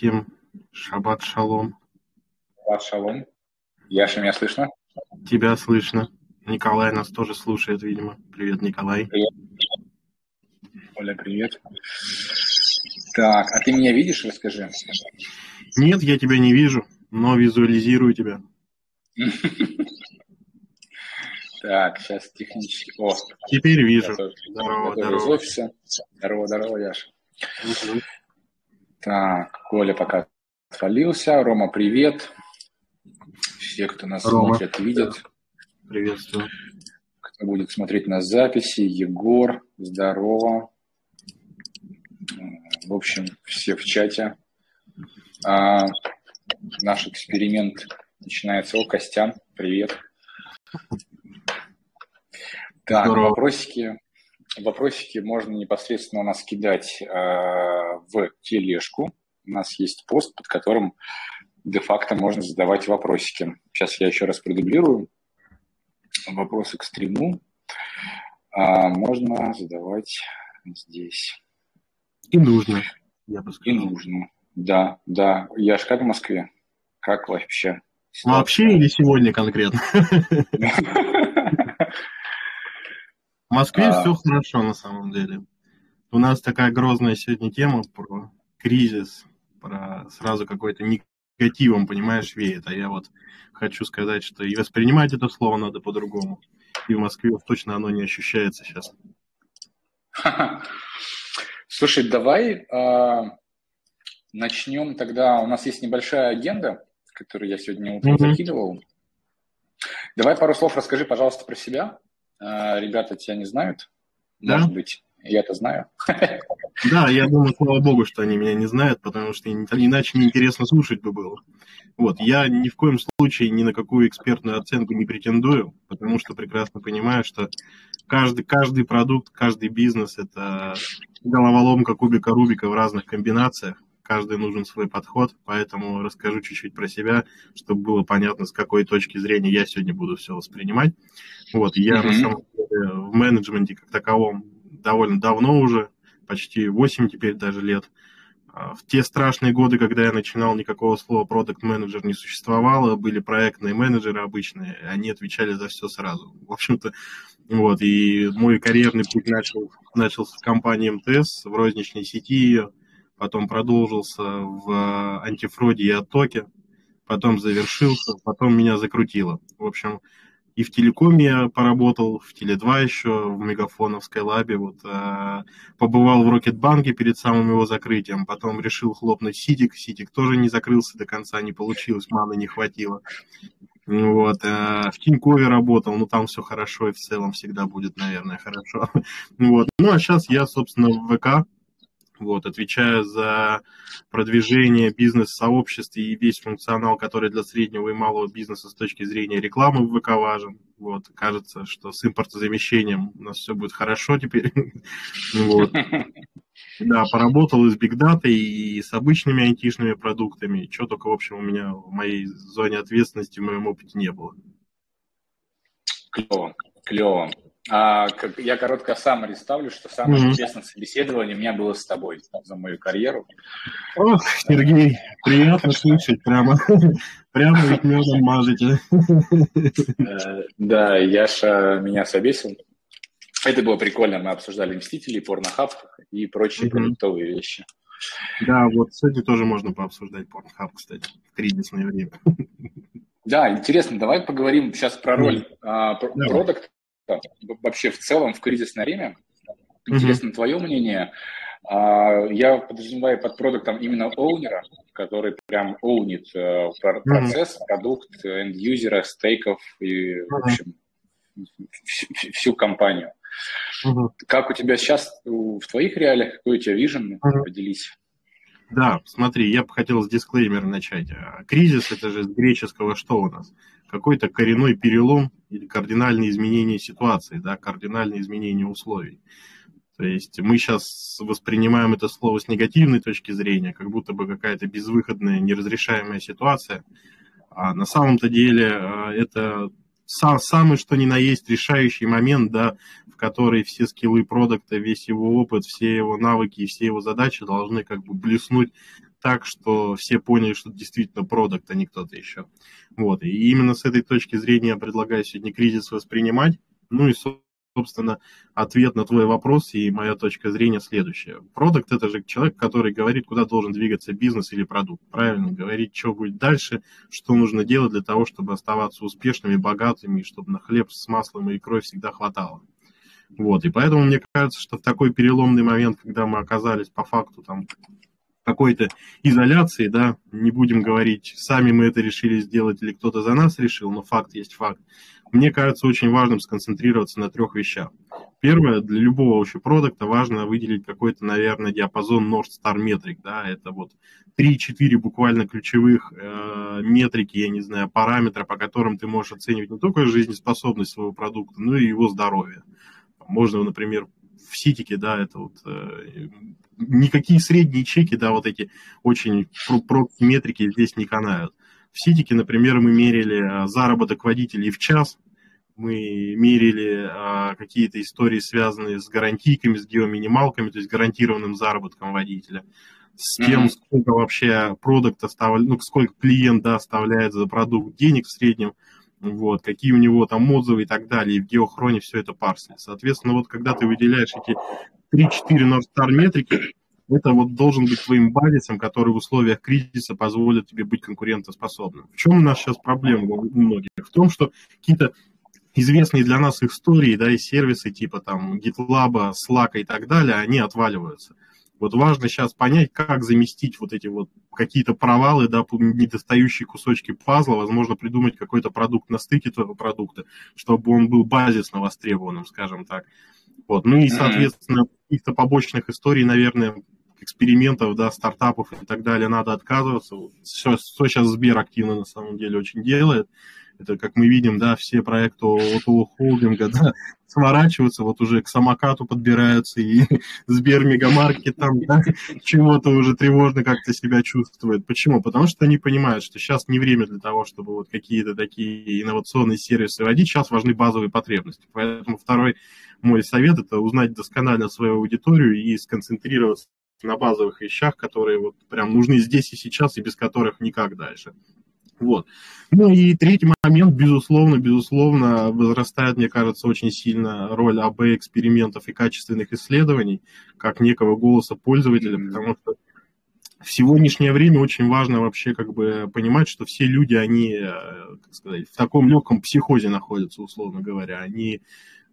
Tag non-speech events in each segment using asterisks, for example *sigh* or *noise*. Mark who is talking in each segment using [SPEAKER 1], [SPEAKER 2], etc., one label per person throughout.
[SPEAKER 1] всем шаббат шалом.
[SPEAKER 2] Шаббат шалом. Яша, меня слышно?
[SPEAKER 1] Тебя слышно. Николай нас тоже слушает, видимо. Привет, Николай.
[SPEAKER 2] Привет. Оля, привет. Так, а ты меня видишь, расскажи?
[SPEAKER 1] Нет, я тебя не вижу, но визуализирую тебя.
[SPEAKER 2] Так, сейчас технически. О,
[SPEAKER 1] Теперь вижу.
[SPEAKER 2] Здорово, здорово. Из офиса. Здорово, здорово, Яша. Так, Коля пока отвалился. Рома, привет. Все, кто нас Рома. смотрит, видят.
[SPEAKER 1] Приветствую.
[SPEAKER 2] Кто будет смотреть на записи, Егор, здорово. В общем, все в чате. А, наш эксперимент начинается. О, Костян, привет. Так, Здорово. вопросики. Вопросики можно непосредственно у нас кидать э, в тележку. У нас есть пост, под которым де-факто можно задавать вопросики. Сейчас я еще раз продублирую. Вопросы к стриму а, можно задавать здесь.
[SPEAKER 1] И нужно,
[SPEAKER 2] я бы сказал. И нужно, да, да. Я ж как в Москве? Как вообще?
[SPEAKER 1] Вообще или сегодня конкретно? *laughs* В Москве а... все хорошо на самом деле. У нас такая грозная сегодня тема про кризис, про сразу какой-то негативом, понимаешь, веет. А я вот хочу сказать, что и воспринимать это слово надо по-другому. И в Москве точно оно не ощущается сейчас. *laughs*
[SPEAKER 2] Слушай, давай э, начнем тогда. У нас есть небольшая агенда, которую я сегодня утром mm-hmm. закидывал. Давай пару слов расскажи, пожалуйста, про себя. А, ребята тебя не знают, да? может быть, я это знаю.
[SPEAKER 1] Да, я думаю, слава богу, что они меня не знают, потому что иначе неинтересно слушать бы было. Вот, я ни в коем случае ни на какую экспертную оценку не претендую, потому что прекрасно понимаю, что каждый, каждый продукт, каждый бизнес – это головоломка кубика Рубика в разных комбинациях каждый нужен свой подход, поэтому расскажу чуть-чуть про себя, чтобы было понятно, с какой точки зрения я сегодня буду все воспринимать. Вот, я mm-hmm. на самом деле в менеджменте как таковом довольно давно уже, почти 8 теперь даже лет. А, в те страшные годы, когда я начинал, никакого слова продукт менеджер не существовало, были проектные менеджеры обычные, они отвечали за все сразу. *laughs* В общем-то, вот, и мой карьерный путь начал, начался в компании МТС, в розничной сети ее, потом продолжился в антифроде и оттоке, потом завершился, потом меня закрутило. В общем, и в телекоме я поработал, в Теле2 еще, в Мегафоне, в Скайлабе, вот, э, побывал в Рокетбанке перед самым его закрытием, потом решил хлопнуть Ситик, Ситик тоже не закрылся до конца, не получилось, маны не хватило. Вот, э, в Тинькове работал, ну там все хорошо и в целом всегда будет, наверное, хорошо. *laughs* Вот. Ну а сейчас я, собственно, в ВК вот, отвечаю за продвижение бизнес-сообществ и весь функционал, который для среднего и малого бизнеса с точки зрения рекламы в ВК важен. Вот, кажется, что с импортозамещением у нас все будет хорошо теперь. *laughs* Да, поработал и с Big Data, и с обычными айтишными продуктами. Чего только, в общем, у меня в моей зоне ответственности, в моем опыте не было.
[SPEAKER 2] Клево, клево. А, как, я коротко сам ставлю, что самое mm-hmm. интересное собеседование у меня было с тобой за мою карьеру.
[SPEAKER 1] Ох, Сергей, приятно *laughs* слышать, прямо, *laughs* прямо ведь медом мажете.
[SPEAKER 2] Э, да, Яша меня собесил. Это было прикольно, мы обсуждали «Мстителей», порнохаб и прочие mm-hmm. продуктовые вещи.
[SPEAKER 1] Да, вот этим тоже можно пообсуждать порнохаб, кстати, в кризисное время.
[SPEAKER 2] Да, интересно, давай поговорим сейчас про роль mm-hmm. продукт вообще в целом в кризисное время. Интересно mm-hmm. твое мнение. А, я подразумеваю под продуктом именно оунера, который прям оунит э, процесс, mm-hmm. продукт, энд-юзера, стейков и, mm-hmm. в общем, всю компанию. Mm-hmm. Как у тебя сейчас в твоих реалиях, какой у тебя вижен? Mm-hmm. Поделись.
[SPEAKER 1] Да, смотри, я бы хотел с дисклеймера начать. Кризис – это же с греческого что у нас? Какой-то коренной перелом или кардинальные изменения ситуации, да, кардинальные изменения условий. То есть мы сейчас воспринимаем это слово с негативной точки зрения, как будто бы какая-то безвыходная, неразрешаемая ситуация. А на самом-то деле а, это самый что ни на есть решающий момент, да, в который все скиллы продукта, весь его опыт, все его навыки и все его задачи должны как бы блеснуть так, что все поняли, что действительно продукт, а не кто-то еще. Вот. И именно с этой точки зрения я предлагаю сегодня кризис воспринимать. Ну и, собственно, ответ на твой вопрос и моя точка зрения следующая. Продукт – это же человек, который говорит, куда должен двигаться бизнес или продукт. Правильно, говорит, что будет дальше, что нужно делать для того, чтобы оставаться успешными, богатыми, и чтобы на хлеб с маслом и икрой всегда хватало. Вот, и поэтому мне кажется, что в такой переломный момент, когда мы оказались по факту там какой-то изоляции, да, не будем говорить, сами мы это решили сделать или кто-то за нас решил, но факт есть факт. Мне кажется очень важным сконцентрироваться на трех вещах. Первое, для любого вообще продукта важно выделить какой-то, наверное, диапазон North Star метрик, да, это вот 3-4 буквально ключевых э, метрики, я не знаю, параметра, по которым ты можешь оценивать не только жизнеспособность своего продукта, но и его здоровье. Можно, например, в ситике, да, это вот э, никакие средние чеки, да, вот эти очень про метрики здесь не канают. В ситике, например, мы мерили а, заработок водителей в час, мы мерили а, какие-то истории, связанные с гарантийками, с геоминималками, то есть гарантированным заработком водителя, с тем, mm-hmm. сколько вообще продукт оставляет, ну, сколько клиент да, оставляет за продукт денег в среднем, вот, какие у него там отзывы и так далее, и в геохроне все это парсит. Соответственно, вот когда ты выделяешь эти 3-4 North Star метрики, это вот должен быть твоим базисом, который в условиях кризиса позволит тебе быть конкурентоспособным. В чем у нас сейчас проблема у многих? В том, что какие-то известные для нас истории, да, и сервисы типа там GitLab, Slack и так далее, они отваливаются. Вот важно сейчас понять, как заместить вот эти вот какие-то провалы, да, недостающие кусочки пазла, возможно, придумать какой-то продукт на стыке твоего продукта, чтобы он был базисно востребованным, скажем так. Вот. Ну и, соответственно, каких-то побочных историй, наверное, экспериментов, да, стартапов и так далее надо отказываться. Все, что сейчас Сбер активно на самом деле очень делает. Это, как мы видим, да, все проекты ОТО холдинга, да, сворачиваются, вот уже к самокату подбираются, и *laughs* Сбер Мегамаркет там, да, чего-то уже тревожно как-то себя чувствует. Почему? Потому что они понимают, что сейчас не время для того, чтобы вот какие-то такие инновационные сервисы вводить, сейчас важны базовые потребности. Поэтому второй мой совет – это узнать досконально свою аудиторию и сконцентрироваться на базовых вещах, которые вот прям нужны здесь и сейчас, и без которых никак дальше. Вот. Ну и третий момент, безусловно, безусловно, возрастает, мне кажется, очень сильно роль АБ-экспериментов и качественных исследований, как некого голоса пользователя, потому что в сегодняшнее время очень важно вообще как бы понимать, что все люди, они, э, как сказать, в таком легком психозе находятся, условно говоря. Они Э,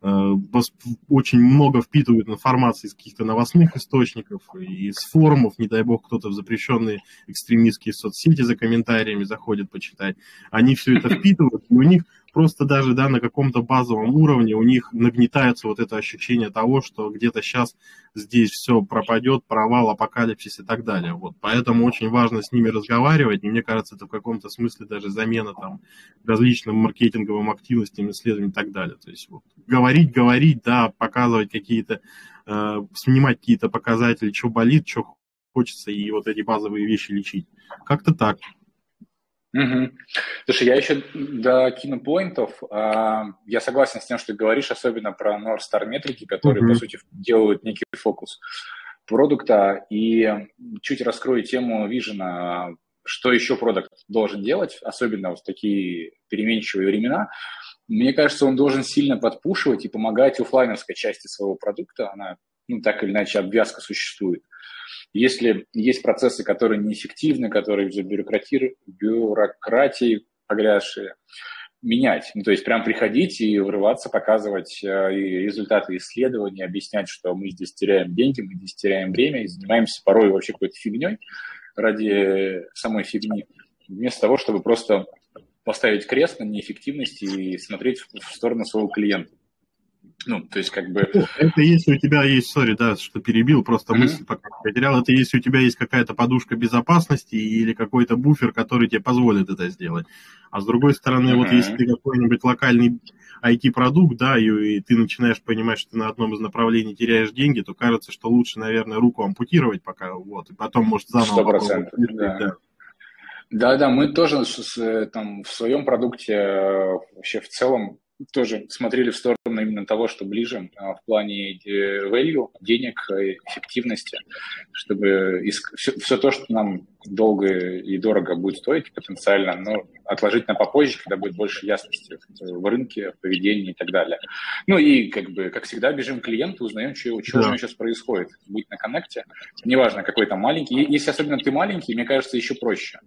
[SPEAKER 1] очень много впитывают информации из каких-то новостных источников, из форумов, не дай бог, кто-то в запрещенные экстремистские соцсети за комментариями заходит почитать. Они все это впитывают, и у них просто даже да, на каком-то базовом уровне у них нагнетается вот это ощущение того, что где-то сейчас здесь все пропадет, провал, апокалипсис и так далее. Вот. Поэтому очень важно с ними разговаривать, и мне кажется, это в каком-то смысле даже замена там, различным маркетинговым активностям, исследованиям и так далее. То есть вот, говорить, говорить, да, показывать какие-то, э, снимать какие-то показатели, что болит, что хочется, и вот эти базовые вещи лечить. Как-то так.
[SPEAKER 2] Угу. Слушай, я еще до кинопоинтов, э, я согласен с тем, что ты говоришь, особенно про North Star метрики, которые, угу. по сути, делают некий фокус продукта. И чуть раскрою тему вижена, что еще продукт должен делать, особенно в такие переменчивые времена. Мне кажется, он должен сильно подпушивать и помогать офлайновской части своего продукта. Она, ну, так или иначе, обвязка существует. Если есть процессы, которые неэффективны, которые в бюрократии погрязшие, менять. Ну, то есть прям приходить и врываться, показывать э, результаты исследований, объяснять, что мы здесь теряем деньги, мы здесь теряем время и занимаемся порой вообще какой-то фигней ради самой фигни, вместо того, чтобы просто поставить крест на неэффективности и смотреть в сторону своего клиента. Ну, то есть как бы...
[SPEAKER 1] Это если у тебя есть, сори, да, что перебил, просто mm-hmm. мысль пока потерял, это если у тебя есть какая-то подушка безопасности или какой-то буфер, который тебе позволит это сделать. А с другой стороны, mm-hmm. вот если ты какой-нибудь локальный IT-продукт, да, и, и ты начинаешь понимать, что ты на одном из направлений теряешь деньги, то кажется, что лучше, наверное, руку ампутировать пока, вот, и потом, может, заново... 100%,
[SPEAKER 2] да. да. Да, да, мы тоже с, там, в своем продукте э, вообще в целом тоже смотрели в сторону именно того, что ближе а, в плане э, value, денег, эффективности, чтобы все, все то, что нам долго и дорого будет стоить потенциально, но отложить на попозже, когда будет больше ясности в рынке, в поведении и так далее. Ну и, как бы, как всегда, бежим к клиенту, узнаем, что, что да. у него сейчас происходит. Будь на коннекте, неважно, какой там маленький. Если особенно ты маленький, мне кажется, еще проще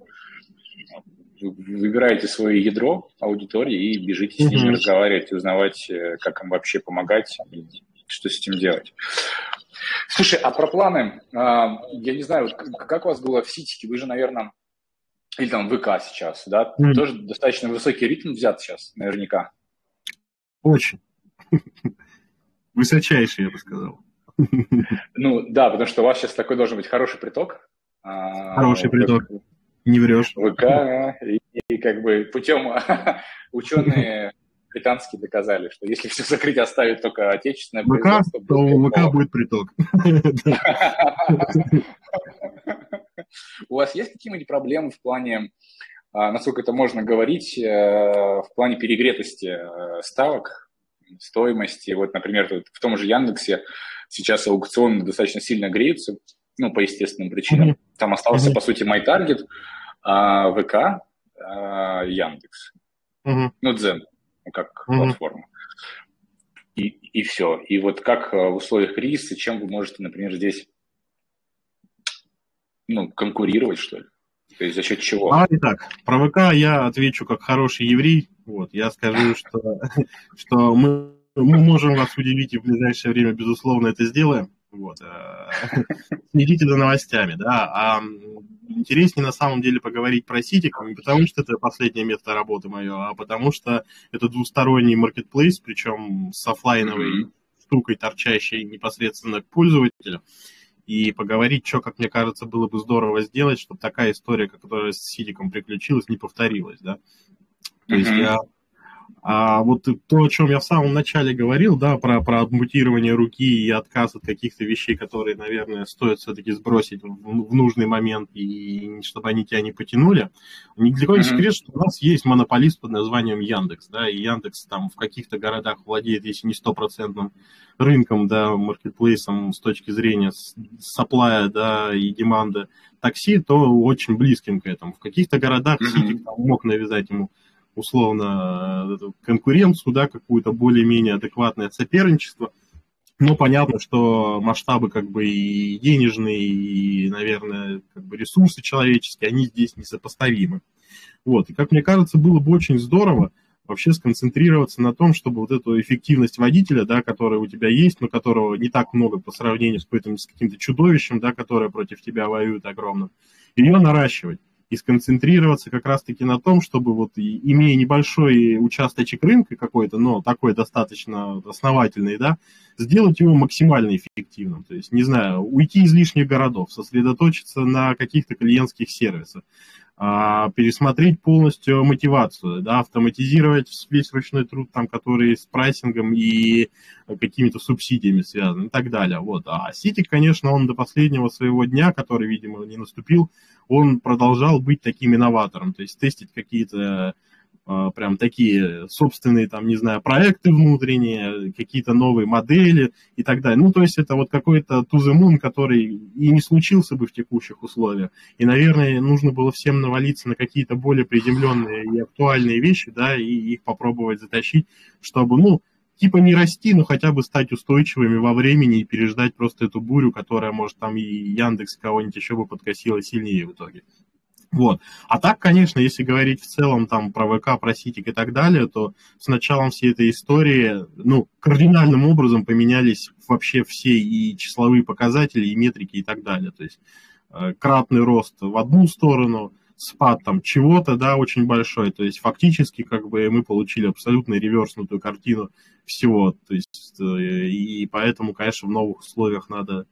[SPEAKER 2] выбираете свое ядро аудитории и бежите с ними mm-hmm. разговаривать, узнавать, э, как им вообще помогать, что с этим делать. Слушай, а про планы, а, я не знаю, как у вас было в Ситике, вы же, наверное, или там ВК сейчас, да, mm-hmm. тоже достаточно высокий ритм взят сейчас, наверняка.
[SPEAKER 1] Очень. *laughs* Высочайший, я бы сказал.
[SPEAKER 2] Ну, да, потому что у вас сейчас такой должен быть хороший приток.
[SPEAKER 1] А, хороший приток. Не врешь.
[SPEAKER 2] ВК, и, и как бы путем *laughs* ученые британские доказали, что если все закрыть, оставить только отечественное
[SPEAKER 1] ВК, то у ВК будет приток. *laughs*
[SPEAKER 2] У вас есть какие-нибудь проблемы в плане, а, насколько это можно говорить, э, в плане перегретости э, ставок, стоимости? Вот, например, в том же Яндексе сейчас аукционы достаточно сильно греются, ну, по естественным причинам. Mm-hmm. Там остался, mm-hmm. по сути, MyTarget, а, ВК, а, Яндекс. Mm-hmm. Ну, Дзен, как mm-hmm. платформа. И, и все. И вот как а, в условиях кризиса, чем вы можете, например, здесь ну, конкурировать, что ли? То есть за счет чего?
[SPEAKER 1] А, итак, про ВК я отвечу как хороший еврей. Вот, я скажу, *laughs* что, что мы, мы можем вас удивить и в ближайшее время, безусловно, это сделаем. Вот. Э, *laughs* следите за новостями, да. А интереснее на самом деле поговорить про Ситик, не потому что это последнее место работы мое, а потому что это двусторонний маркетплейс, причем с офлайновой mm-hmm. штукой, торчащей непосредственно к пользователю. И поговорить, что, как мне кажется, было бы здорово сделать, чтобы такая история, которая с Ситиком приключилась, не повторилась, да. То mm-hmm. есть я а вот то, о чем я в самом начале говорил, да, про, про мутирование руки и отказ от каких-то вещей, которые, наверное, стоит все-таки сбросить в, в нужный момент, и чтобы они тебя не потянули. Далеко не секрет, что у нас есть монополист под названием Яндекс, да, и Яндекс там в каких-то городах владеет, если не стопроцентным рынком, да, маркетплейсом с точки зрения саплая, да, и деманда такси, то очень близким к этому. В каких-то городах. Ситик там мог навязать ему условно э, конкуренцию, да, какую-то более-менее адекватное соперничество. Но понятно, что масштабы как бы и денежные, и, наверное, как бы ресурсы человеческие, они здесь несопоставимы. Вот. И, как мне кажется, было бы очень здорово вообще сконцентрироваться на том, чтобы вот эту эффективность водителя, да, которая у тебя есть, но которого не так много по сравнению с, с каким-то чудовищем, да, которое против тебя воюет огромным, ее наращивать и сконцентрироваться как раз-таки на том, чтобы вот имея небольшой участочек рынка какой-то, но такой достаточно основательный, да, сделать его максимально эффективным. То есть, не знаю, уйти из лишних городов, сосредоточиться на каких-то клиентских сервисах, пересмотреть полностью мотивацию, да, автоматизировать весь ручной труд, там, который с прайсингом и какими-то субсидиями связан и так далее. Вот. А Сити, конечно, он до последнего своего дня, который, видимо, не наступил, он продолжал быть таким инноватором, то есть тестить какие-то а, прям такие собственные, там, не знаю, проекты внутренние, какие-то новые модели и так далее. Ну, то есть это вот какой-то the moon, который и не случился бы в текущих условиях. И, наверное, нужно было всем навалиться на какие-то более приземленные и актуальные вещи, да, и их попробовать затащить, чтобы, ну, типа не расти, но хотя бы стать устойчивыми во времени и переждать просто эту бурю, которая, может, там и Яндекс кого-нибудь еще бы подкосила сильнее в итоге. Вот. А так, конечно, если говорить в целом там про ВК, про Ситик и так далее, то с началом всей этой истории, ну, кардинальным образом поменялись вообще все и числовые показатели, и метрики и так далее. То есть э, кратный рост в одну сторону, спад там чего-то, да, очень большой. То есть фактически как бы мы получили абсолютно реверснутую картину всего. То есть э, и поэтому, конечно, в новых условиях надо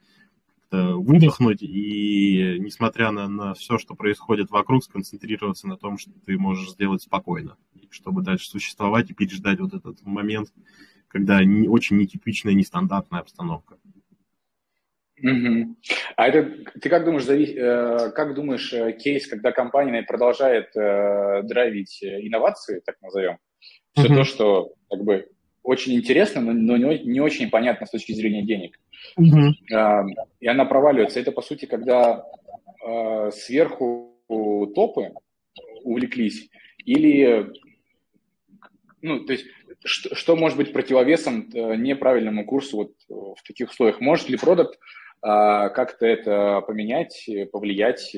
[SPEAKER 1] выдохнуть и, несмотря на, на все, что происходит вокруг, сконцентрироваться на том, что ты можешь сделать спокойно, чтобы дальше существовать и переждать вот этот момент, когда не, очень нетипичная, нестандартная обстановка.
[SPEAKER 2] Угу. А это ты как думаешь, зави... Э, как думаешь, э, кейс, когда компания продолжает э, драйвить инновации, так назовем, все uh-huh. то, что как бы очень интересно, но, но не, не очень понятно с точки зрения денег. Uh-huh. А, и она проваливается. Это, по сути, когда а, сверху топы увлеклись, или, ну, то есть, что, что может быть противовесом э, неправильному курсу вот в таких условиях? Может ли продукт а, как-то это поменять, повлиять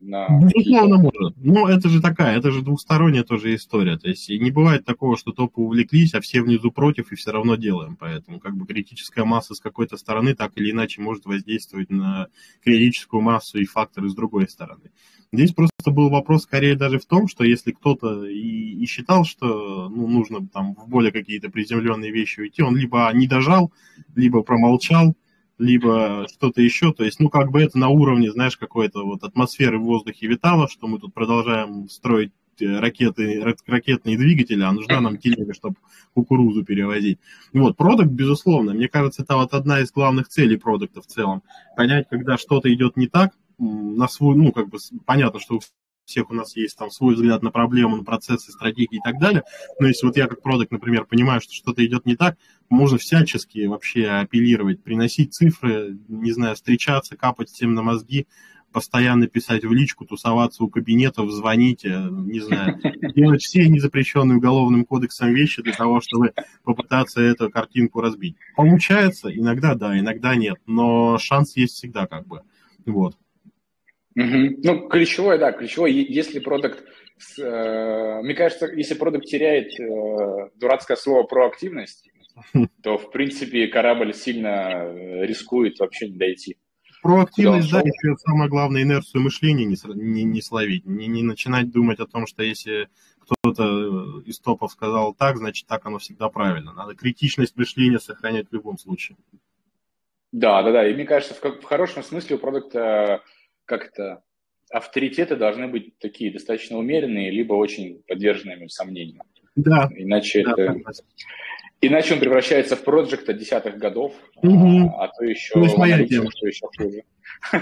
[SPEAKER 1] на... Безусловно, может. Но это же такая, это же двухсторонняя тоже история. То есть не бывает такого, что топы увлеклись, а все внизу против, и все равно делаем. Поэтому как бы критическая масса с какой-то стороны так или иначе может воздействовать на критическую массу и факторы с другой стороны. Здесь просто был вопрос скорее даже в том, что если кто-то и, и считал, что ну, нужно там в более какие-то приземленные вещи уйти, он либо не дожал, либо промолчал, либо что-то еще. То есть, ну, как бы это на уровне, знаешь, какой-то вот атмосферы в воздухе витало, что мы тут продолжаем строить э, ракеты, ракетные двигатели, а нужна нам телега, чтобы кукурузу перевозить. Вот, продукт, безусловно, мне кажется, это вот одна из главных целей продукта в целом. Понять, когда что-то идет не так, на свой, ну, как бы понятно, что всех у нас есть там свой взгляд на проблему, на процессы, стратегии и так далее. Но если вот я как продукт, например, понимаю, что что-то идет не так, можно всячески вообще апеллировать, приносить цифры, не знаю, встречаться, капать всем на мозги, постоянно писать в личку, тусоваться у кабинетов, звонить, э, не знаю, *laughs* делать все незапрещенные уголовным кодексом вещи для того, чтобы попытаться эту картинку разбить. Получается? Иногда да, иногда нет, но шанс есть всегда как бы. Вот.
[SPEAKER 2] Угу. Ну, ключевое, да, ключевое, если продукт, э, мне кажется, если продукт теряет э, дурацкое слово проактивность, *laughs* то, в принципе, корабль сильно э, рискует вообще не дойти.
[SPEAKER 1] Проактивность, да, еще самое главное, инерцию мышления не, не, не словить, не, не начинать думать о том, что если кто-то из топов сказал так, значит, так оно всегда правильно. Надо критичность мышления сохранять в любом случае.
[SPEAKER 2] Да, да, да. И мне кажется, в, в хорошем смысле у продукта как-то авторитеты должны быть такие достаточно умеренные, либо очень подверженными сомнению.
[SPEAKER 1] Да.
[SPEAKER 2] Иначе да, это... Иначе он превращается в проекта десятых годов, угу. а, а то еще ну, аналитику, что еще хуже.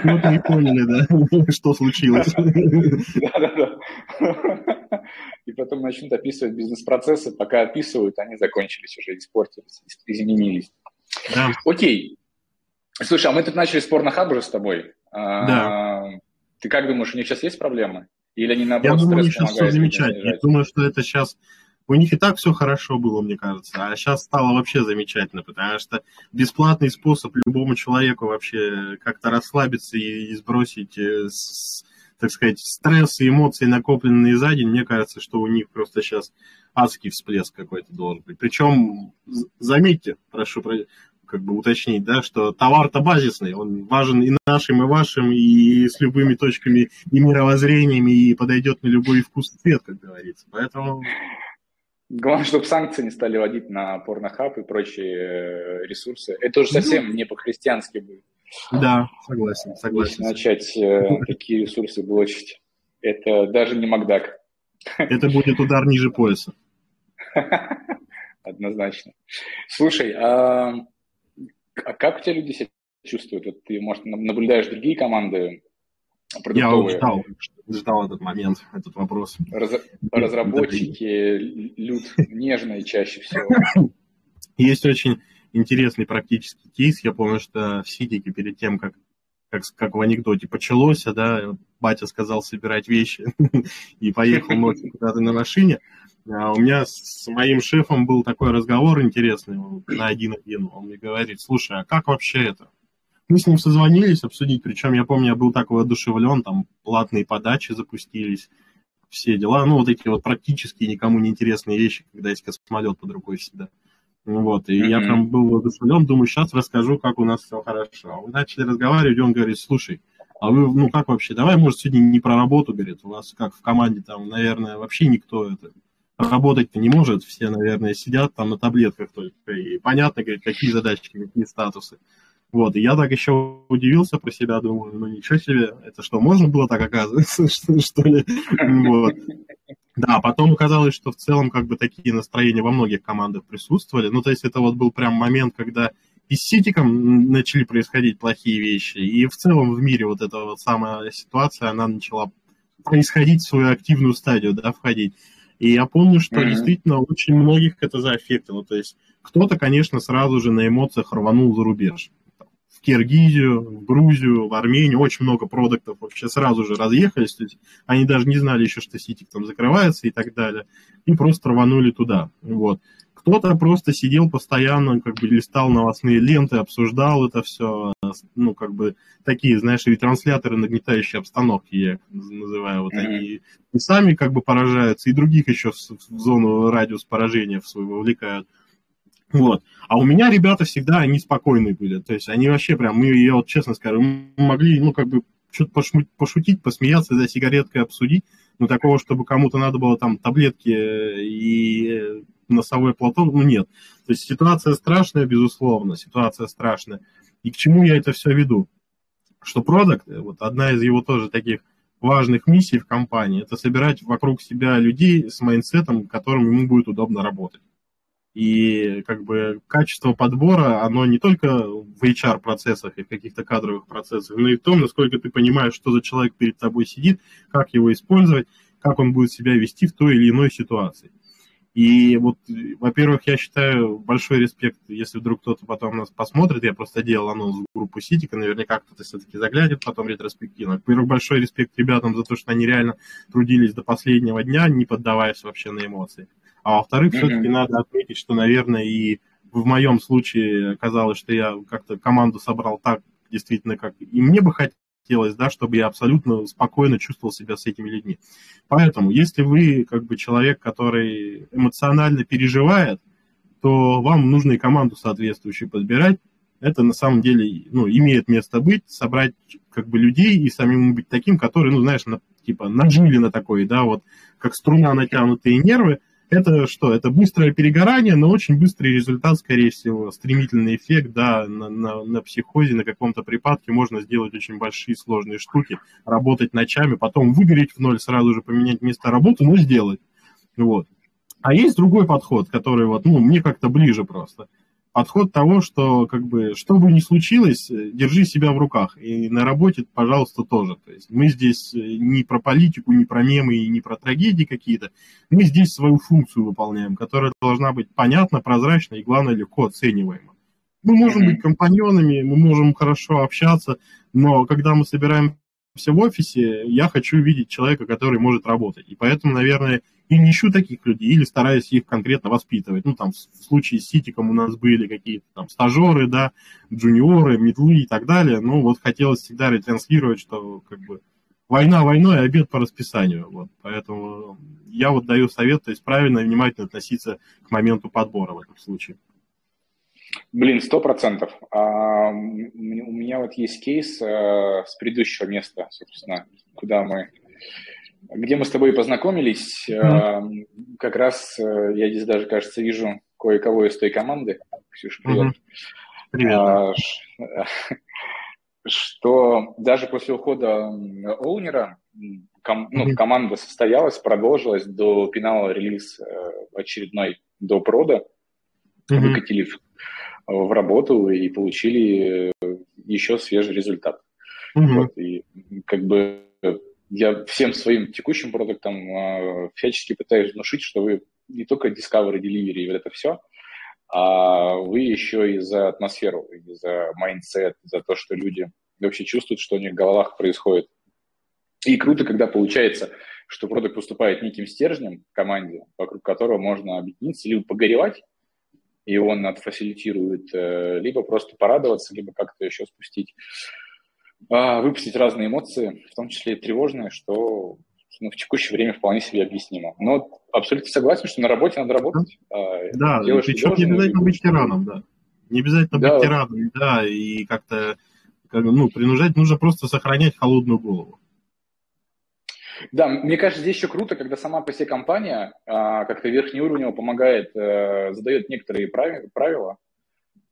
[SPEAKER 1] Ну, не поняли, да, *laughs* что случилось. Да-да-да.
[SPEAKER 2] И потом начнут описывать бизнес-процессы, пока описывают, они закончились уже, испортились, изменились. Да. Окей. Слушай, а мы тут начали спор на хаб уже с тобой.
[SPEAKER 1] Да.
[SPEAKER 2] Ты как думаешь, у них сейчас есть проблемы? Или они наоборот
[SPEAKER 1] Я думаю, сейчас все замечательно. Я думаю, что это сейчас... У них и так все хорошо было, мне кажется, а сейчас стало вообще замечательно, потому что бесплатный способ любому человеку вообще как-то расслабиться и сбросить, э, так сказать, стресс и эмоции, накопленные за день, мне кажется, что у них просто сейчас адский всплеск какой-то должен быть. Причем, заметьте, прошу, как бы уточнить, да, что товар-то базисный, он важен и нашим, и вашим, и с любыми точками и мировоззрениями, и подойдет на любой вкус и цвет, как говорится. Поэтому...
[SPEAKER 2] Главное, чтобы санкции не стали вводить на порнохаб и прочие э, ресурсы. Это уже совсем не по-христиански будет.
[SPEAKER 1] Да, согласен, согласен.
[SPEAKER 2] Начать э, такие ресурсы блочить. Это даже не Макдак.
[SPEAKER 1] Это будет удар ниже пояса. *laughs*
[SPEAKER 2] Однозначно. Слушай, а а как у тебя люди себя чувствуют? Вот ты, может, наблюдаешь другие команды
[SPEAKER 1] продуктовые? Я ждал, ждал этот момент, этот вопрос.
[SPEAKER 2] Раз, разработчики, люд нежные чаще всего.
[SPEAKER 1] Есть очень интересный практический кейс. Я помню, что в Сидике перед тем, как, как, как в анекдоте почалось, да, батя сказал собирать вещи *laughs* и поехал ночью *laughs* куда-то на машине. А у меня с моим шефом был такой разговор интересный на один-один. Он мне говорит, слушай, а как вообще это? Мы с ним созвонились обсудить, причем я помню, я был так воодушевлен, там платные подачи запустились, все дела, ну вот эти вот практически никому не интересные вещи, когда есть космолет под рукой всегда. Вот, и mm-hmm. я прям был воодушевлен, думаю, сейчас расскажу, как у нас все хорошо. А мы начали разговаривать, он говорит, слушай, а вы, ну как вообще, давай, может, сегодня не про работу, говорит, у вас как в команде там, наверное, вообще никто это работать-то не может, все, наверное, сидят там на таблетках только, и понятно, говорит, какие задачки, какие статусы. Вот, и я так еще удивился про себя, думаю, ну ничего себе, это что, можно было так оказывается, *laughs* что, что ли? Вот. Да, потом оказалось, что в целом как бы такие настроения во многих командах присутствовали. Ну, то есть это вот был прям момент, когда и с Ситиком начали происходить плохие вещи, и в целом в мире вот эта вот самая ситуация, она начала происходить в свою активную стадию, да, входить. И я помню, что mm-hmm. действительно очень многих это заэффектило. То есть кто-то, конечно, сразу же на эмоциях рванул за рубеж. В Киргизию, в Грузию, в Армению очень много продуктов вообще сразу же разъехались. То есть они даже не знали еще, что сетик там закрывается и так далее. И просто рванули туда. Вот. Кто-то просто сидел постоянно, как бы листал новостные ленты, обсуждал это все, ну, как бы такие, знаешь, ретрансляторы нагнетающей обстановки, я их называю, вот mm-hmm. они и сами как бы поражаются, и других еще в, зону радиус поражения в свой вовлекают. Вот. А у меня ребята всегда, они спокойные были. То есть они вообще прям, мы, я вот честно скажу, могли, ну, как бы, что-то пошутить, посмеяться, за сигареткой обсудить, но такого, чтобы кому-то надо было там таблетки и носовой платок, ну нет. То есть ситуация страшная, безусловно, ситуация страшная. И к чему я это все веду? Что продукт, вот одна из его тоже таких важных миссий в компании, это собирать вокруг себя людей с mindset ом, которым ему будет удобно работать. И как бы качество подбора, оно не только в HR-процессах и в каких-то кадровых процессах, но и в том, насколько ты понимаешь, что за человек перед тобой сидит, как его использовать, как он будет себя вести в той или иной ситуации. И вот, во-первых, я считаю большой респект, если вдруг кто-то потом нас посмотрит, я просто делал анонс в группу Ситика, наверняка кто-то все-таки заглянет потом ретроспективно. Во-первых, большой респект ребятам за то, что они реально трудились до последнего дня, не поддаваясь вообще на эмоции. А во-вторых, mm-hmm. все-таки надо отметить, что, наверное, и в моем случае оказалось, что я как-то команду собрал так, действительно, как и мне бы хотелось, хотелось, да, чтобы я абсолютно спокойно чувствовал себя с этими людьми. Поэтому, если вы как бы человек, который эмоционально переживает, то вам нужно и команду соответствующую подбирать. Это на самом деле ну, имеет место быть, собрать как бы людей и самим быть таким, который, ну, знаешь, на, типа нажили на такой, да, вот как струна натянутые нервы, это что? Это быстрое перегорание, но очень быстрый результат, скорее всего, стремительный эффект, да, на, на, на психозе, на каком-то припадке можно сделать очень большие сложные штуки, работать ночами, потом выгореть в ноль, сразу же поменять место работы, но сделать. Вот. А есть другой подход, который вот, ну, мне как-то ближе просто подход того, что как бы что бы ни случилось, э, держи себя в руках. И на работе, пожалуйста, тоже. То есть мы здесь э, не про политику, не про мемы и не про трагедии какие-то. Мы здесь свою функцию выполняем, которая должна быть понятна, прозрачна и, главное, легко оцениваема. Мы можем быть компаньонами, мы можем хорошо общаться, но когда мы собираемся в офисе, я хочу видеть человека, который может работать. И поэтому, наверное, и не ищу таких людей, или стараюсь их конкретно воспитывать. Ну, там, в случае с Ситиком у нас были какие-то там стажеры, да, джуниоры, медлы и так далее. Ну, вот хотелось всегда ретранслировать, что как бы война войной, а обед по расписанию. Вот. Поэтому я вот даю совет, то есть правильно и внимательно относиться к моменту подбора в этом случае.
[SPEAKER 2] Блин, сто процентов. А, у меня вот есть кейс а, с предыдущего места, собственно, куда мы где мы с тобой познакомились, mm-hmm. как раз э, я здесь даже, кажется, вижу кое-кого из той команды. Ксюша, привет. Mm-hmm. Привет. А, *laughs* что даже после ухода Оунера ком, ну, mm-hmm. команда состоялась, продолжилась до финала релиз э, очередной до прода, mm-hmm. выкатили в, в работу и получили еще свежий результат. Mm-hmm. Вот, и как бы я всем своим текущим продуктам э, всячески пытаюсь внушить, что вы не только Discovery, Delivery вот это все, а вы еще и за атмосферу, и за mindset, за то, что люди вообще чувствуют, что у них в головах происходит. И круто, когда получается, что продукт выступает неким стержнем в команде, вокруг которого можно объединиться, либо погоревать, и он отфасилитирует, э, либо просто порадоваться, либо как-то еще спустить а, выпустить разные эмоции, в том числе и тревожные, что ну, в текущее время вполне себе объяснимо. Но абсолютно согласен, что на работе надо работать.
[SPEAKER 1] А, да, причем не обязательно быть тираном, да. Не обязательно да. быть тираном, да, и как-то как, ну, принуждать, нужно просто сохранять холодную голову.
[SPEAKER 2] Да, мне кажется, здесь еще круто, когда сама по себе компания а, как-то верхнеуровнево помогает, а, задает некоторые правила,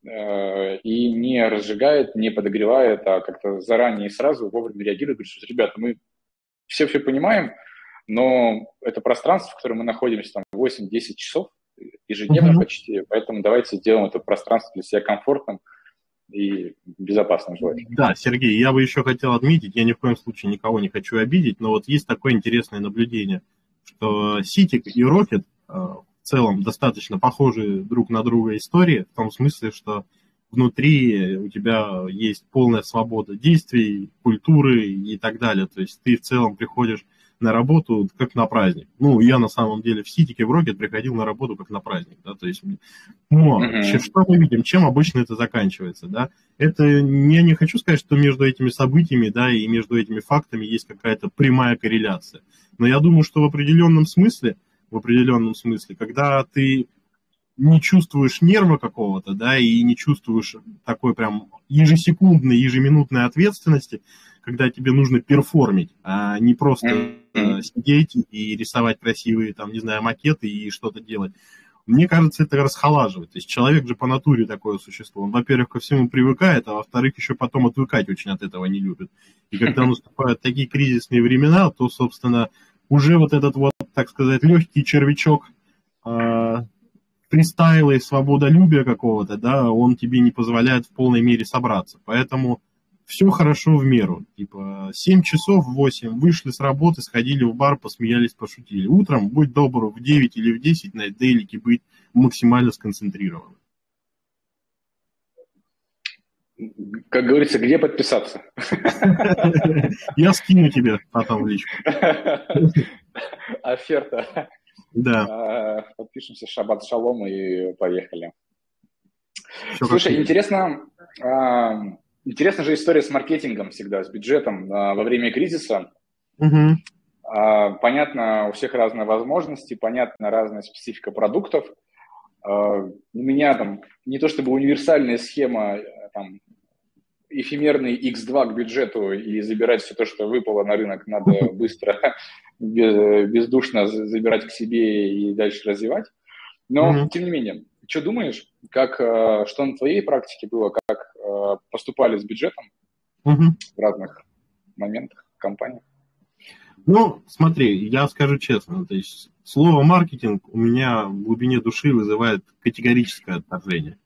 [SPEAKER 2] и не разжигает, не подогревает, а как-то заранее и сразу вовремя реагирует, говорит, что, ребята, мы все все понимаем, но это пространство, в котором мы находимся там 8-10 часов ежедневно mm-hmm. почти, поэтому давайте сделаем это пространство для себя комфортным и безопасным желательно.
[SPEAKER 1] Да, Сергей, я бы еще хотел отметить, я ни в коем случае никого не хочу обидеть, но вот есть такое интересное наблюдение, что Ситик и Рокет э, в целом достаточно похожи друг на друга истории, в том смысле, что внутри у тебя есть полная свобода действий, культуры и так далее. То есть ты в целом приходишь на работу как на праздник. Ну, я на самом деле в Ситике, в Рокет приходил на работу как на праздник, да, то есть, но uh-huh. что мы видим, чем обычно это заканчивается, да, это, я не хочу сказать, что между этими событиями, да, и между этими фактами есть какая-то прямая корреляция, но я думаю, что в определенном смысле, в определенном смысле, когда ты не чувствуешь нерва какого-то, да, и не чувствуешь такой прям ежесекундной, ежеминутной ответственности, когда тебе нужно перформить, а не просто сидеть и рисовать красивые, там, не знаю, макеты и что-то делать. Мне кажется, это расхолаживает. То есть человек же по натуре такое существо. Он, во-первых, ко всему привыкает, а во-вторых, еще потом отвыкать очень от этого не любит. И когда *laughs* наступают такие кризисные времена, то, собственно, уже вот этот вот, так сказать, легкий червячок э, фристайла и свободолюбия какого-то, да, он тебе не позволяет в полной мере собраться. Поэтому все хорошо в меру. Типа 7 часов, 8, вышли с работы, сходили в бар, посмеялись, пошутили. Утром, будь добр, в 9 или в 10 на дейлике быть максимально сконцентрированным.
[SPEAKER 2] Как говорится, где подписаться? *laughs*
[SPEAKER 1] Я скину тебе потом в личку. *laughs*
[SPEAKER 2] Оферта.
[SPEAKER 1] Да.
[SPEAKER 2] А, подпишемся, шаббат шалом и поехали. Все Слушай, интересно, а, интересна же история с маркетингом всегда, с бюджетом а, во время кризиса.
[SPEAKER 1] Угу.
[SPEAKER 2] Понятно, у всех разные возможности, понятна разная специфика продуктов. У меня там не то чтобы универсальная схема там, эфемерный X2 к бюджету и забирать все то, что выпало на рынок, надо *laughs* быстро, бездушно забирать к себе и дальше развивать. Но, mm-hmm. тем не менее, что думаешь, как, э, что на твоей практике было, как э, поступали с бюджетом mm-hmm. в разных моментах, компаниях?
[SPEAKER 1] Ну, смотри, я скажу честно, то есть слово маркетинг у меня в глубине души вызывает категорическое отторжение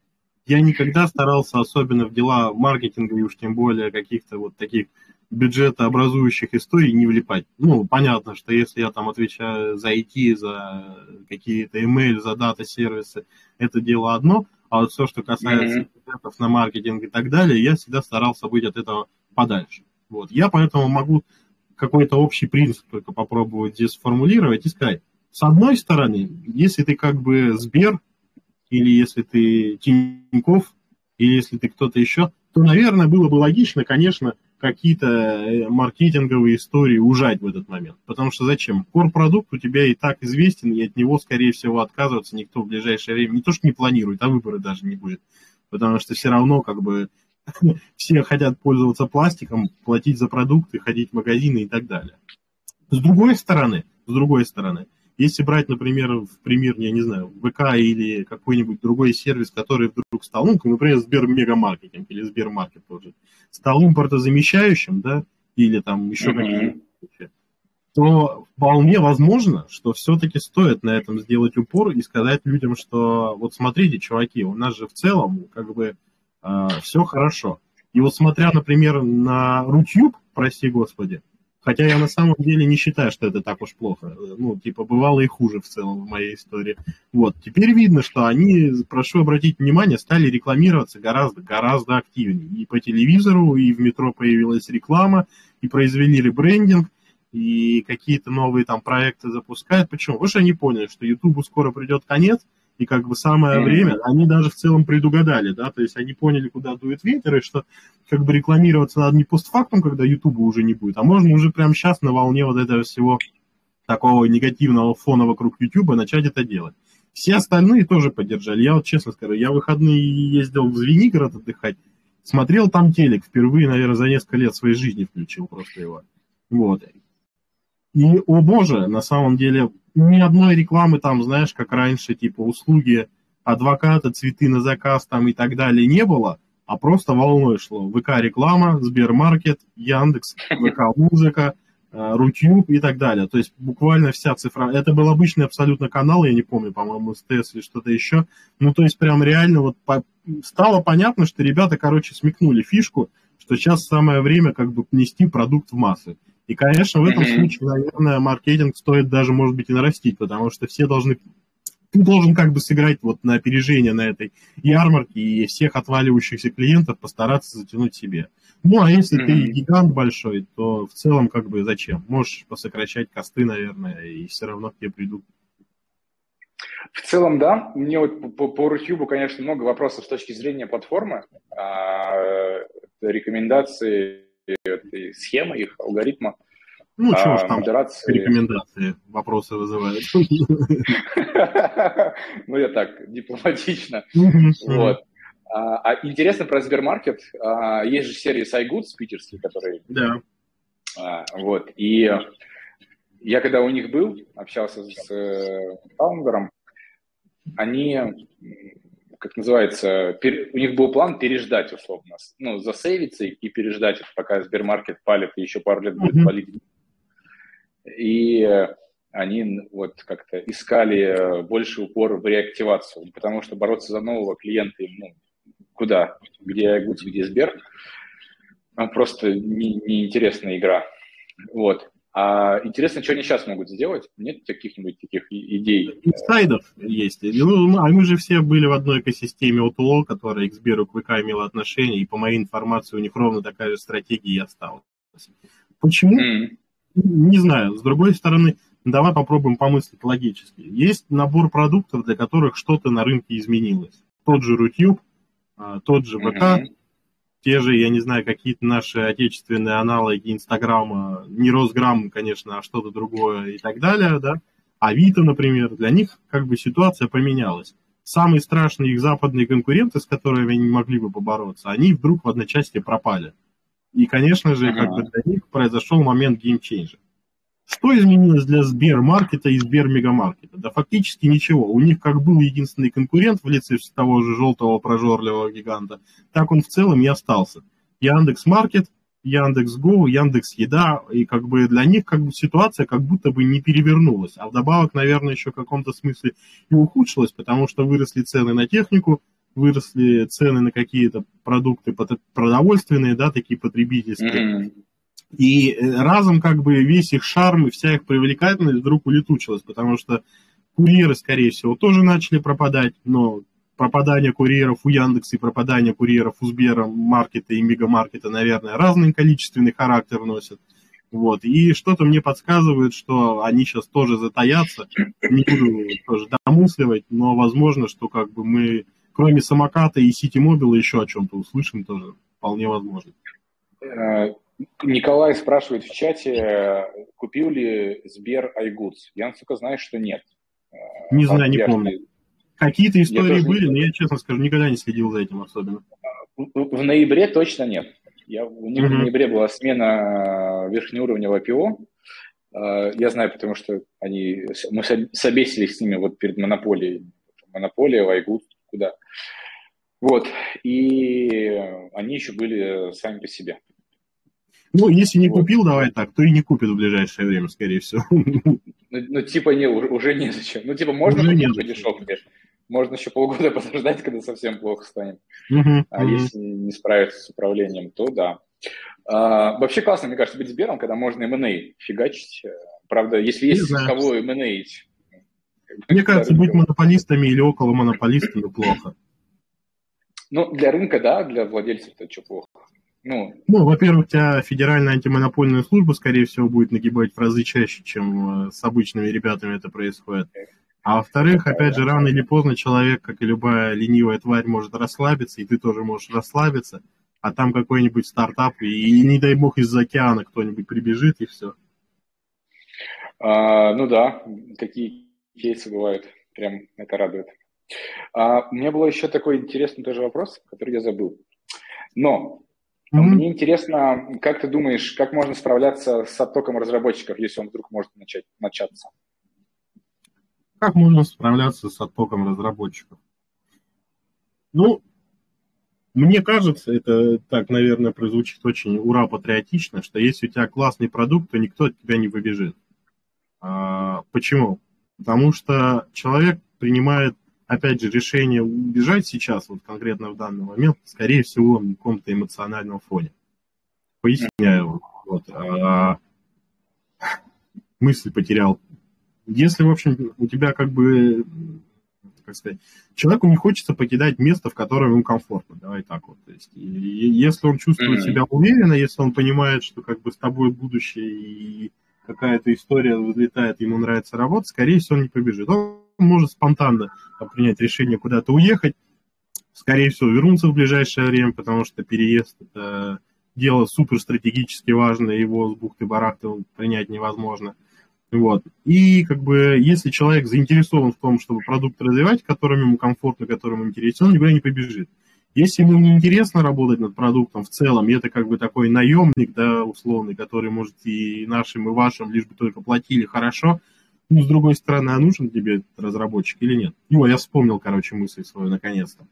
[SPEAKER 1] я никогда старался, особенно в дела маркетинга и уж тем более каких-то вот таких бюджетообразующих историй не влипать. Ну, понятно, что если я там отвечаю за IT, за какие-то email, за дата-сервисы, это дело одно, а вот все, что касается mm-hmm. бюджетов на маркетинг и так далее, я всегда старался быть от этого подальше. Вот. Я поэтому могу какой-то общий принцип только попробовать здесь сформулировать и сказать, с одной стороны, если ты как бы Сбер, или если ты Тиньков, или если ты кто-то еще, то, наверное, было бы логично, конечно, какие-то э, маркетинговые истории ужать в этот момент. Потому что зачем? Core-продукт у тебя и так известен, и от него, скорее всего, отказываться никто в ближайшее время не то, что не планирует, а выбора даже не будет. Потому что все равно, как бы, *laughs* все хотят пользоваться пластиком, платить за продукты, ходить в магазины и так далее. С другой стороны, с другой стороны, если брать, например, в пример, я не знаю, ВК или какой-нибудь другой сервис, который вдруг стал, ну, например, Сбер Мегамаркетинг или Сбермаркет тоже, стал импортозамещающим, да, или там еще mm-hmm. какие-то то вполне возможно, что все-таки стоит на этом сделать упор и сказать людям, что вот смотрите, чуваки, у нас же в целом как бы э, все хорошо. И вот смотря, например, на Рутюб, прости господи, Хотя я на самом деле не считаю, что это так уж плохо. Ну, типа, бывало и хуже в целом в моей истории. Вот, теперь видно, что они, прошу обратить внимание, стали рекламироваться гораздо, гораздо активнее. И по телевизору, и в метро появилась реклама, и произвели ребрендинг, и какие-то новые там проекты запускают. Почему? Потому что они поняли, что YouTube скоро придет конец, и как бы самое время, они даже в целом предугадали, да, то есть они поняли, куда дует ветер, и что как бы рекламироваться надо не постфактум, когда Ютуба уже не будет, а можно уже прямо сейчас на волне вот этого всего такого негативного фона вокруг Ютуба начать это делать. Все остальные тоже поддержали. Я вот честно скажу, я в выходные ездил в Звенигород отдыхать, смотрел там телек, впервые, наверное, за несколько лет своей жизни включил просто его. Вот. И, о боже, на самом деле, ни одной рекламы там, знаешь, как раньше, типа услуги адвоката, цветы на заказ там и так далее не было, а просто волной шло. ВК-реклама, Сбермаркет, Яндекс, ВК-музыка, э, Рутюб и так далее. То есть буквально вся цифра. Это был обычный абсолютно канал, я не помню, по-моему, СТС или что-то еще. Ну, то есть прям реально вот по... стало понятно, что ребята, короче, смекнули фишку, что сейчас самое время как бы нести продукт в массы. И, конечно, в этом случае, наверное, маркетинг стоит даже, может быть, и нарастить, потому что все должны ты должен как бы сыграть вот на опережение на этой ярмарке и всех отваливающихся клиентов постараться затянуть себе. Ну, а если mm-hmm. ты гигант большой, то в целом как бы зачем? Можешь посокращать косты, наверное, и все равно к тебе придут.
[SPEAKER 2] В целом, да. Мне вот по, по Рутюбу, конечно, много вопросов с точки зрения платформы, а, рекомендации, схемы их, алгоритма.
[SPEAKER 1] Ну, что уж а, там модерации... рекомендации, вопросы вызывают. *laughs*
[SPEAKER 2] Ну, я так, дипломатично. Вот. А, а интересно про Сбермаркет. А, есть же сервис iGoods питерский, который...
[SPEAKER 1] Да.
[SPEAKER 2] Вот. И я когда у них был, общался с э, фаундером, они, как называется, пер, у них был план переждать условно, ну, засейвиться и переждать, пока Сбермаркет палит и еще пару лет будет mm-hmm. палить. И они вот как-то искали больше упор в реактивацию, потому что бороться за нового клиента ну, куда, где Гудс, где Сбер, ну, просто неинтересная не игра. Вот. А интересно, что они сейчас могут сделать? Нет каких-нибудь таких идей?
[SPEAKER 1] Инсайдов есть. Ну, а мы же все были в одной экосистеме OTLO, которая к Сберу, к ВК имела отношение, и по моей информации у них ровно такая же стратегия и осталась. Почему? Mm. Не знаю. С другой стороны, давай попробуем помыслить логически. Есть набор продуктов, для которых что-то на рынке изменилось. Тот же Рутюб, а, тот же ВК, mm-hmm. Те же, я не знаю, какие-то наши отечественные аналоги Инстаграма, не Росграм, конечно, а что-то другое и так далее, да, Авито, например, для них как бы ситуация поменялась. Самые страшные их западные конкуренты, с которыми они могли бы побороться, они вдруг в одночасье пропали. И, конечно же, как бы для них произошел момент геймчейнджа. Что изменилось для Сбермаркета и Сбермегамаркета? Да фактически ничего. У них как был единственный конкурент в лице того же желтого прожорливого гиганта, так он в целом и остался. Яндекс Маркет, Яндекс Го, Яндекс Еда, и как бы для них как бы ситуация как будто бы не перевернулась, а вдобавок, наверное, еще в каком-то смысле и ухудшилась, потому что выросли цены на технику, выросли цены на какие-то продукты продовольственные, да, такие потребительские. Mm-hmm. И э, разом как бы весь их шарм и вся их привлекательность вдруг улетучилась, потому что курьеры, скорее всего, тоже начали пропадать, но пропадание курьеров у Яндекса и пропадание курьеров у Сбера, маркета и мегамаркета, наверное, разный количественный характер носят. Вот. И что-то мне подсказывает, что они сейчас тоже затаятся. Не буду тоже домысливать, но возможно, что как бы мы, кроме самоката и сити мобила, еще о чем-то услышим тоже. Вполне возможно.
[SPEAKER 2] Николай спрашивает в чате, купил ли Сбер iGoods. Я, сука, знаю, что нет.
[SPEAKER 1] Не знаю, не помню. Какие-то истории были, но я, честно скажу, никогда не следил за этим особенно.
[SPEAKER 2] В ноябре точно нет. Я, у них mm-hmm. в ноябре была смена верхнеуровневого ПО. Э, я знаю, потому что они, мы собесились с ними вот перед монополией. Монополия, Вайгуд, куда. Вот. И они еще были сами по себе.
[SPEAKER 1] Ну, если не купил, давай так, то и не купит в ближайшее время, скорее всего.
[SPEAKER 2] Ну, ну типа, не, уже незачем. Ну, типа, можно уже купить по дешевке. Можно еще полгода *laughs* подождать, когда совсем плохо станет. Uh-huh, а uh-huh. если не справиться с управлением, то да. А, вообще классно, мне кажется, быть Сбером, когда можно M&A фигачить. Правда, если есть с кого M&A...
[SPEAKER 1] Мне кажется, быть монополистами или около монополиста неплохо.
[SPEAKER 2] Ну, для рынка, да, для владельцев это что плохо.
[SPEAKER 1] Ну, ну во-первых, у тебя федеральная антимонопольная служба, скорее всего, будет нагибать в разы чаще, чем э, с обычными ребятами это происходит. А во-вторых, опять же, рано или поздно человек, как и любая ленивая тварь, может расслабиться, и ты тоже можешь расслабиться, а там какой-нибудь стартап, и, и не дай бог из-за океана кто-нибудь прибежит, и все.
[SPEAKER 2] А, ну да, такие кейсы бывают, прям это радует. А, у меня был еще такой интересный тоже вопрос, который я забыл. Но Mm-hmm. Мне интересно, как ты думаешь, как можно справляться с оттоком разработчиков, если он вдруг может начать, начаться?
[SPEAKER 1] Как можно справляться с оттоком разработчиков? Ну, мне кажется, это так, наверное, прозвучит очень ура патриотично, что если у тебя классный продукт, то никто от тебя не побежит. А, почему? Потому что человек принимает опять же, решение убежать сейчас, вот конкретно в данный момент, скорее всего, на каком-то эмоциональном фоне. Поясняю. Вот. А, мысль потерял. Если, в общем, у тебя как бы, как сказать, человеку не хочется покидать место, в котором ему комфортно, давай так вот. То есть, и, если он чувствует mm-hmm. себя уверенно, если он понимает, что как бы с тобой будущее и какая-то история взлетает, ему нравится работать, скорее всего, он не побежит. Он может спонтанно принять решение куда-то уехать, скорее всего, вернуться в ближайшее время, потому что переезд – это дело супер стратегически важное, его с бухты-барахты принять невозможно. Вот. И как бы если человек заинтересован в том, чтобы продукт развивать, которым ему комфортно, которым интересен, он никуда не побежит. Если ему не интересно работать над продуктом в целом, это как бы такой наемник, да, условный, который может и нашим, и вашим, лишь бы только платили хорошо, ну, с другой стороны, а нужен тебе этот разработчик или нет? О, я вспомнил, короче, мысль свою наконец-то.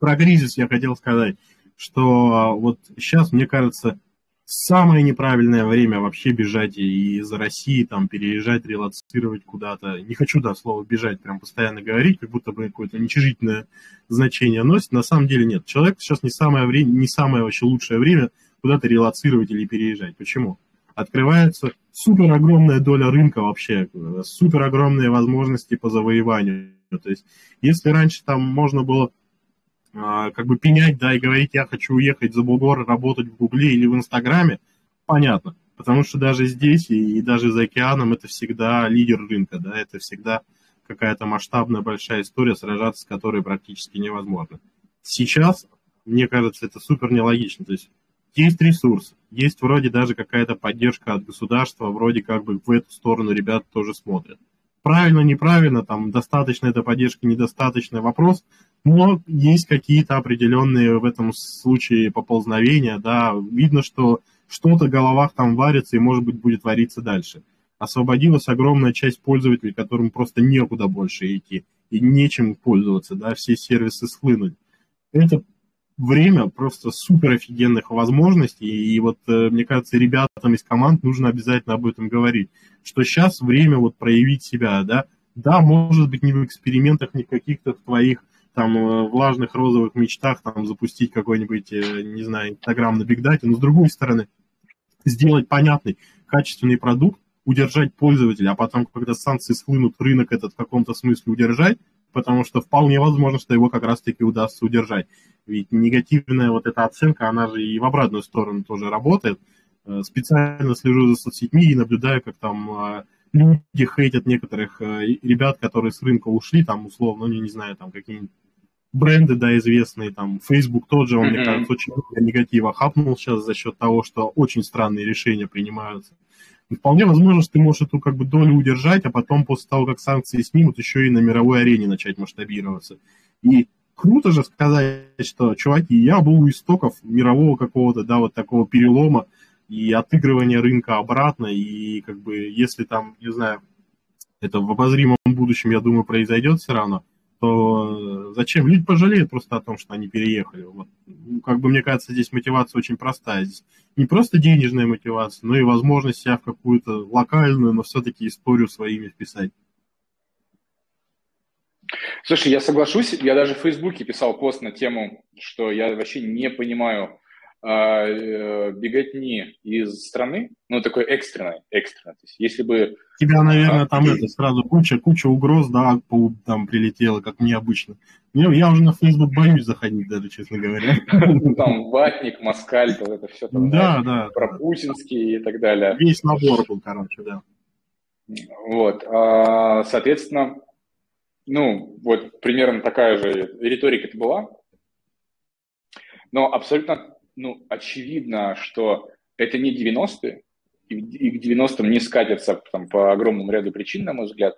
[SPEAKER 1] Про кризис я хотел сказать, что вот сейчас, мне кажется, самое неправильное время вообще бежать из России, там, переезжать, релацировать куда-то. Не хочу, да, слово бежать прям постоянно говорить, как будто бы какое-то уничижительное значение носит. На самом деле нет. Человек сейчас не самое время, не самое вообще лучшее время куда-то релацировать или переезжать. Почему? Открывается супер огромная доля рынка вообще, супер огромные возможности по завоеванию. То есть, если раньше там можно было а, как бы пенять, да, и говорить, я хочу уехать за бугор, работать в Гугле или в Инстаграме, понятно. Потому что даже здесь и, и даже за океаном это всегда лидер рынка, да, это всегда какая-то масштабная большая история, сражаться с которой практически невозможно. Сейчас, мне кажется, это супер нелогично. То есть есть ресурс, есть вроде даже какая-то поддержка от государства, вроде как бы в эту сторону ребята тоже смотрят. Правильно, неправильно, там достаточно эта поддержка, недостаточно вопрос, но есть какие-то определенные в этом случае поползновения, да, видно, что что-то в головах там варится и, может быть, будет вариться дальше. Освободилась огромная часть пользователей, которым просто некуда больше идти и нечем пользоваться, да, все сервисы схлынули. Это время просто супер офигенных возможностей, и вот, э, мне кажется, ребятам из команд нужно обязательно об этом говорить, что сейчас время вот проявить себя, да, да, может быть, не в экспериментах, не в каких-то твоих там э, влажных розовых мечтах там запустить какой-нибудь, э, не знаю, Инстаграм на бигдате, но с другой стороны, сделать понятный, качественный продукт, удержать пользователя, а потом, когда санкции схлынут, рынок этот в каком-то смысле удержать, потому что вполне возможно, что его как раз-таки удастся удержать. Ведь негативная вот эта оценка, она же и в обратную сторону тоже работает. Э, специально слежу за соцсетьми и наблюдаю, как там люди хейтят некоторых ребят, которые с рынка ушли, там условно, ну, не знаю, там какие-нибудь бренды, да, известные, там, Facebook тот же, он, mm-hmm. мне кажется, очень негатива хапнул сейчас за счет того, что очень странные решения принимаются. И вполне возможно, что ты можешь эту как бы долю удержать, а потом после того, как санкции снимут, еще и на мировой арене начать масштабироваться. И круто же сказать, что, чуваки, я был у истоков мирового какого-то, да, вот такого перелома и отыгрывания рынка обратно, и как бы, если там, не знаю, это в обозримом будущем, я думаю, произойдет все равно, то зачем? Люди пожалеют просто о том, что они переехали. Вот. Ну, как бы мне кажется, здесь мотивация очень простая. Здесь не просто денежная мотивация, но и возможность себя в какую-то локальную, но все-таки историю своими вписать.
[SPEAKER 2] Слушай, я соглашусь, я даже в Фейсбуке писал пост на тему, что я вообще не понимаю, а, э, беготни из страны, ну, такой экстренной, экстренной. То есть, если бы...
[SPEAKER 1] Тебя, наверное, а, там и... это сразу куча, куча угроз, да, там прилетела, как необычно. Я, я уже на Facebook боюсь заходить даже, честно говоря. *laughs*
[SPEAKER 2] Там ватник, москаль, вот это все там, да, да, про путинский и так далее.
[SPEAKER 1] Весь набор был, короче, да.
[SPEAKER 2] Вот, а, соответственно, ну, вот примерно такая же риторика это была, но абсолютно ну, очевидно, что это не 90-е, и к 90-м не скатятся там, по огромному ряду причин, на мой взгляд,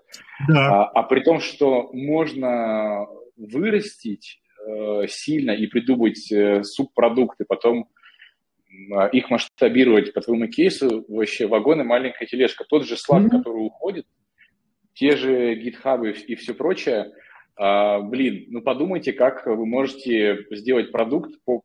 [SPEAKER 2] да. а, а при том, что можно вырастить э, сильно и придумать э, субпродукты, потом э, их масштабировать по твоему кейсу, вообще вагоны, маленькая тележка. Тот же Slack, mm-hmm. который уходит, те же гитхабы и все прочее, а, блин, ну подумайте, как вы можете сделать продукт по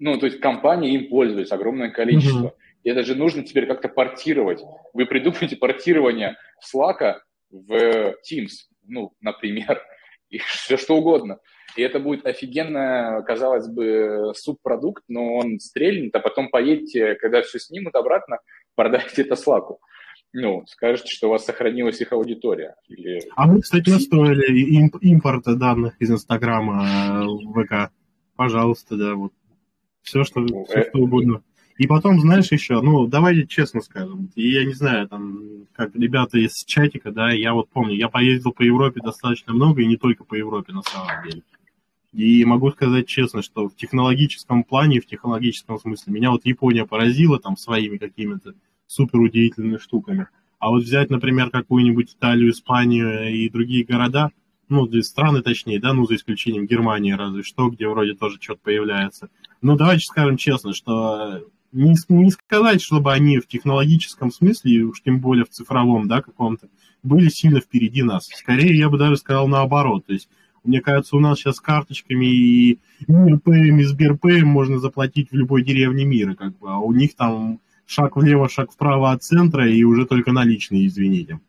[SPEAKER 2] ну, то есть компании им пользуются, огромное количество. Mm-hmm. И это же нужно теперь как-то портировать. Вы придумаете портирование Slack в Teams, ну, например, *laughs* и все что угодно. И это будет офигенно, казалось бы, субпродукт, но он стрельнет, а потом поедете, когда все снимут обратно, *laughs* продайте это Slack. Ну, скажете, что у вас сохранилась их аудитория. Или...
[SPEAKER 1] А мы, кстати, настроили имп- импорт данных из Инстаграма э, в ВК. Пожалуйста, да, вот. Все, что, ну, все, э... что угодно. И потом, знаешь, еще, ну, давайте честно скажем, и я не знаю, там, как ребята из чатика, да, я вот помню, я поездил по Европе достаточно много, и не только по Европе, на самом деле. И могу сказать честно, что в технологическом плане, в технологическом смысле, меня вот Япония поразила там своими какими-то супер удивительными штуками. А вот взять, например, какую-нибудь Италию, Испанию и другие города, ну, страны точнее, да, ну, за исключением Германии разве что, где вроде тоже что-то появляется. Ну, давайте скажем честно, что не, не сказать, чтобы они в технологическом смысле, уж тем более в цифровом, да, каком-то, были сильно впереди нас. Скорее, я бы даже сказал наоборот. То есть мне кажется, у нас сейчас с карточками и МирПэем, и Сберпэем можно заплатить в любой деревне мира, как бы, а у них там шаг влево, шаг вправо от центра и уже только наличные, извините.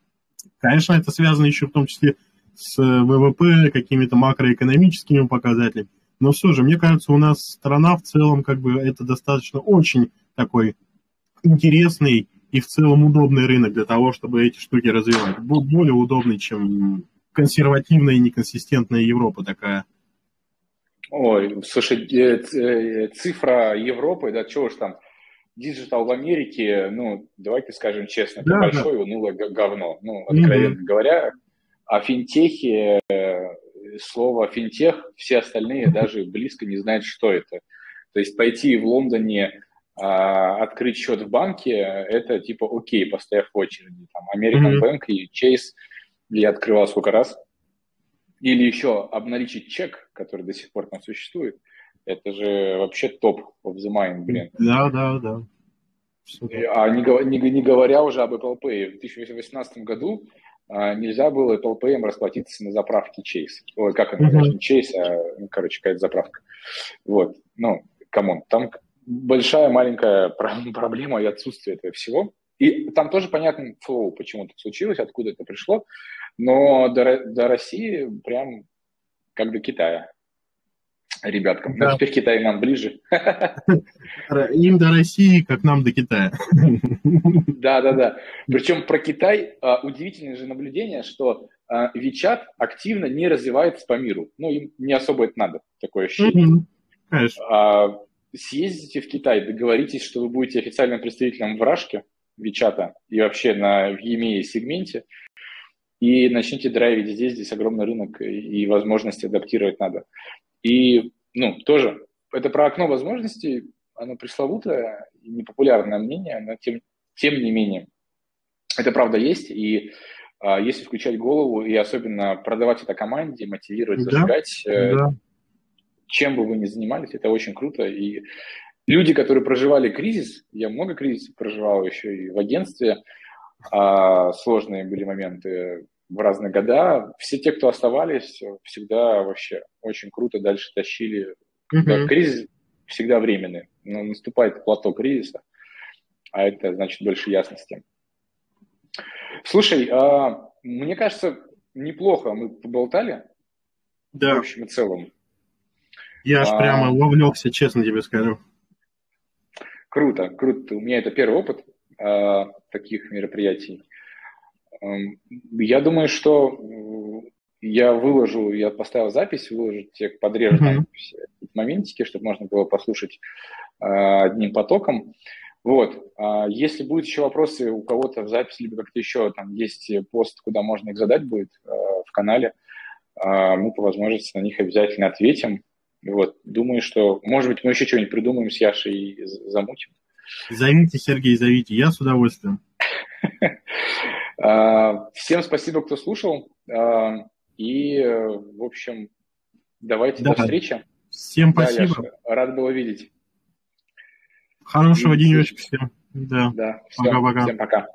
[SPEAKER 1] Конечно, это связано еще в том числе с ВВП, какими-то макроэкономическими показателями, но все же, мне кажется, у нас страна в целом, как бы, это достаточно очень такой интересный и в целом удобный рынок для того, чтобы эти штуки развивать. Более удобный, чем консервативная и неконсистентная Европа такая.
[SPEAKER 2] Ой, слушай, э, э, цифра Европы, да чего ж там, digital в Америке, ну, давайте скажем честно, да, это да. большое унылое говно. Ну, откровенно mm-hmm. говоря, а финтехи, э, слово финтех, все остальные даже близко не знают, что это. То есть пойти в Лондоне а, открыть счет в банке, это типа окей, постояв в очереди. Там American mm-hmm. Bank и Chase – я открывал сколько раз. Или еще обналичить чек, который до сих пор там существует. Это же вообще top of the mind, блин.
[SPEAKER 1] Да, да, да.
[SPEAKER 2] А не, не, не говоря уже об Apple Pay. В 2018 году а, нельзя было Apple Pay расплатиться на заправке Chase. Ой, как uh-huh. не Chase, а, ну, короче, какая-то заправка. Вот, ну, come on, там большая маленькая *laughs* проблема и отсутствие этого всего. И там тоже понятно flow, почему это случилось, откуда это пришло. Но до, до России прям как до Китая ребяткам. Да. Но теперь Китай нам ближе. *laughs*
[SPEAKER 1] Им до России, как нам до Китая. *laughs*
[SPEAKER 2] Да, да, да. Причем про Китай а, удивительное же наблюдение, что а, WeChat активно не развивается по миру. Ну, им не особо это надо, такое ощущение. Конечно. А, съездите в Китай, договоритесь, что вы будете официальным представителем в Рашке, WeChat и вообще на, в EMEA сегменте, и начните драйвить здесь, здесь огромный рынок и возможности адаптировать надо. И, ну, тоже, это про окно возможностей, оно пресловутое, непопулярное мнение, но тем, тем не менее, это правда есть, и а, если включать голову и особенно продавать это команде, мотивировать, зажигать, э, да. чем бы вы ни занимались, это очень круто, и люди, которые проживали кризис, я много кризисов проживал еще и в агентстве, а, сложные были моменты в разные года. Все те, кто оставались, всегда вообще очень круто дальше тащили. Mm-hmm. Кризис всегда временный, но наступает плато кризиса, а это значит больше ясности. Слушай, а, мне кажется, неплохо мы поболтали.
[SPEAKER 1] Да.
[SPEAKER 2] В общем и целом.
[SPEAKER 1] Я аж а, прямо вовлекся, честно тебе скажу.
[SPEAKER 2] Круто, круто. У меня это первый опыт э, таких мероприятий. Я думаю, что я выложу, я поставил запись, выложу тебе подрежу mm-hmm. все моментики, чтобы можно было послушать э, одним потоком. Вот. А если будут еще вопросы у кого-то в записи, либо как-то еще, там есть пост, куда можно их задать будет э, в канале, мы по возможности на них обязательно ответим. Вот, думаю, что, может быть, мы еще что-нибудь придумаем с Яшей и замутим.
[SPEAKER 1] Зовите, Сергей, зовите, я с удовольствием. *laughs*
[SPEAKER 2] А, всем спасибо, кто слушал. А, и, в общем, давайте до встречи.
[SPEAKER 1] Всем спасибо.
[SPEAKER 2] Рад было видеть.
[SPEAKER 1] Хорошего денечка всем. Да.
[SPEAKER 2] Да. Пока-пока. Всем пока.